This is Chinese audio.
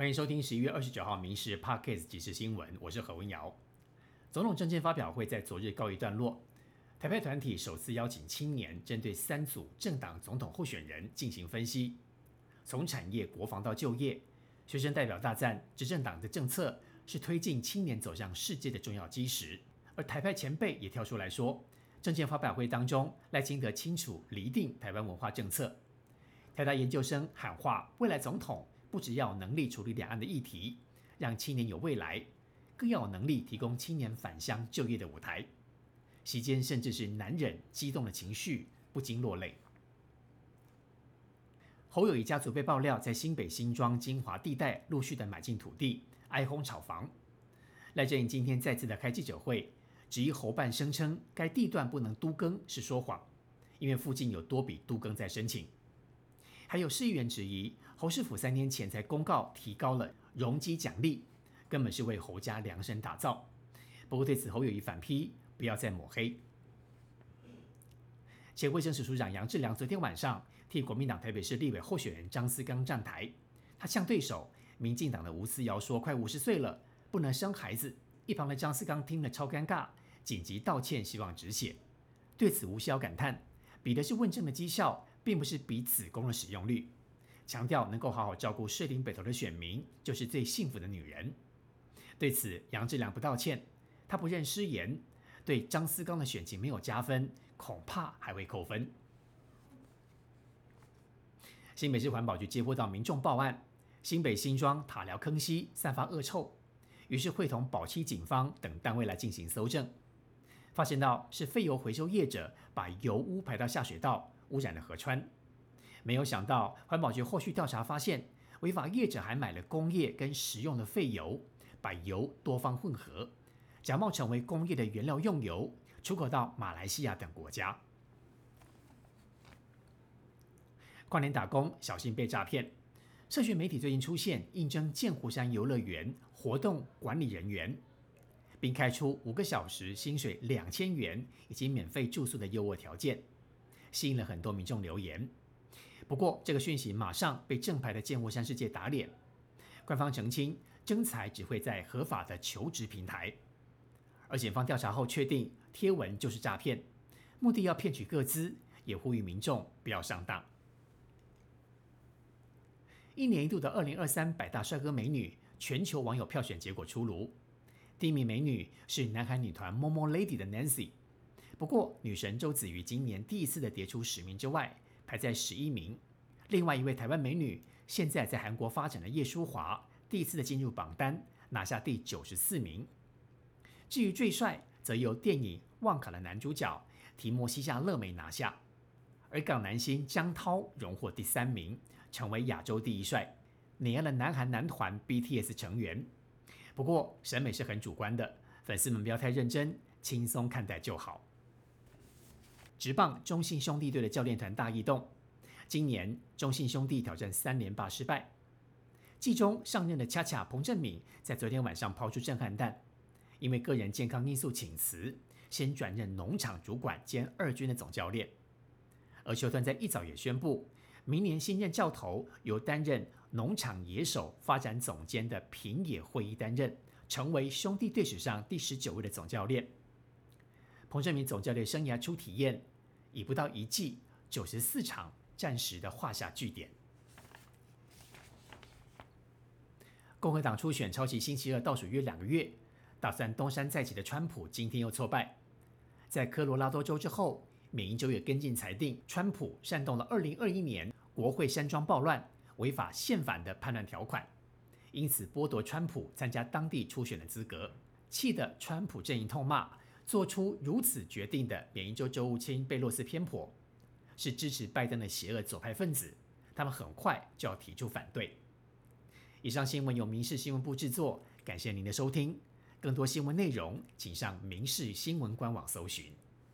欢迎收听十一月二十九号《民事 Parkes 即时新闻》，我是何文瑶。总统政见发表会在昨日告一段落。台派团体首次邀请青年，针对三组政党总统候选人进行分析，从产业、国防到就业。学生代表大赞执政党的政策是推进青年走向世界的重要基石。而台派前辈也跳出来说，政见发表会当中，赖清德清楚厘定台湾文化政策。台大研究生喊话，未来总统。不只要能力处理两岸的议题，让青年有未来，更要有能力提供青年返乡就业的舞台。席间甚至是难忍激动的情绪，不禁落泪。侯友谊家族被爆料在新北新庄金华地带陆续的买进土地，哀轰炒房。赖正英今天再次的开记者会，质疑侯办声称该地段不能都更是说谎，因为附近有多笔都更在申请。还有市议员质疑，侯市府三年前才公告提高了容积奖励，根本是为侯家量身打造。不过对此，侯友谊反批，不要再抹黑。前卫生署署长杨志良昨天晚上替国民党台北市立委候选人张思刚站台，他向对手民进党的吴思瑶说：“快五十岁了，不能生孩子。”一旁的张思刚听了超尴尬，紧急道歉，希望止血。对此，吴思瑶感叹：“比的是问政的绩效。”并不是比子宫的使用率，强调能够好好照顾士林北投的选民，就是最幸福的女人。对此，杨志良不道歉，他不认失言，对张思刚的选情没有加分，恐怕还会扣分。新北市环保局接获到民众报案，新北新庄塔寮坑溪散发恶臭，于是会同保期警方等单位来进行搜证，发现到是废油回收业者把油污排到下水道。污染了河川，没有想到环保局后续调查发现，违法业者还买了工业跟食用的废油，把油多方混合，假冒成为工业的原料用油，出口到马来西亚等国家。跨年打工小心被诈骗，社群媒体最近出现应征剑湖山游乐园活动管理人员，并开出五个小时薪水两千元以及免费住宿的优渥条件。吸引了很多民众留言，不过这个讯息马上被正牌的剑湖山世界打脸。官方澄清，征才只会在合法的求职平台，而检方调查后确定贴文就是诈骗，目的要骗取各资，也呼吁民众不要上当。一年一度的二零二三百大帅哥美女全球网友票选结果出炉，第一名美女是南海女团 Momo Lady 的 Nancy。不过，女神周子瑜今年第一次的跌出十名之外，排在十一名。另外一位台湾美女，现在在韩国发展的叶舒华，第一次的进入榜单，拿下第九十四名。至于最帅，则由电影《旺卡》的男主角提莫西夏勒梅拿下，而港男星江涛荣获第三名，成为亚洲第一帅，碾压了南韩男团 BTS 成员。不过，审美是很主观的，粉丝们不要太认真，轻松看待就好。直棒中信兄弟队的教练团大异动，今年中信兄弟挑战三连霸失败。季中上任的恰恰彭正敏在昨天晚上抛出震撼弹，因为个人健康因素请辞，先转任农场主管兼二军的总教练。而球团在一早也宣布，明年新任教头由担任农场野手发展总监的平野会议担任，成为兄弟队史上第十九位的总教练。彭正明总教练生涯初体验。以不到一季九十四场，暂时的画下句点。共和党初选超级星期二倒数约两个月，打算东山再起的川普今天又挫败。在科罗拉多州之后，缅因州也跟进裁定，川普煽动了二零二一年国会山庄暴乱，违法宪法的叛乱条款，因此剥夺川普参加当地初选的资格，气得川普阵营痛骂。做出如此决定的缅因州州务卿贝洛斯偏颇，是支持拜登的邪恶左派分子，他们很快就要提出反对。以上新闻由民事新闻部制作，感谢您的收听。更多新闻内容，请上民事新闻官网搜寻。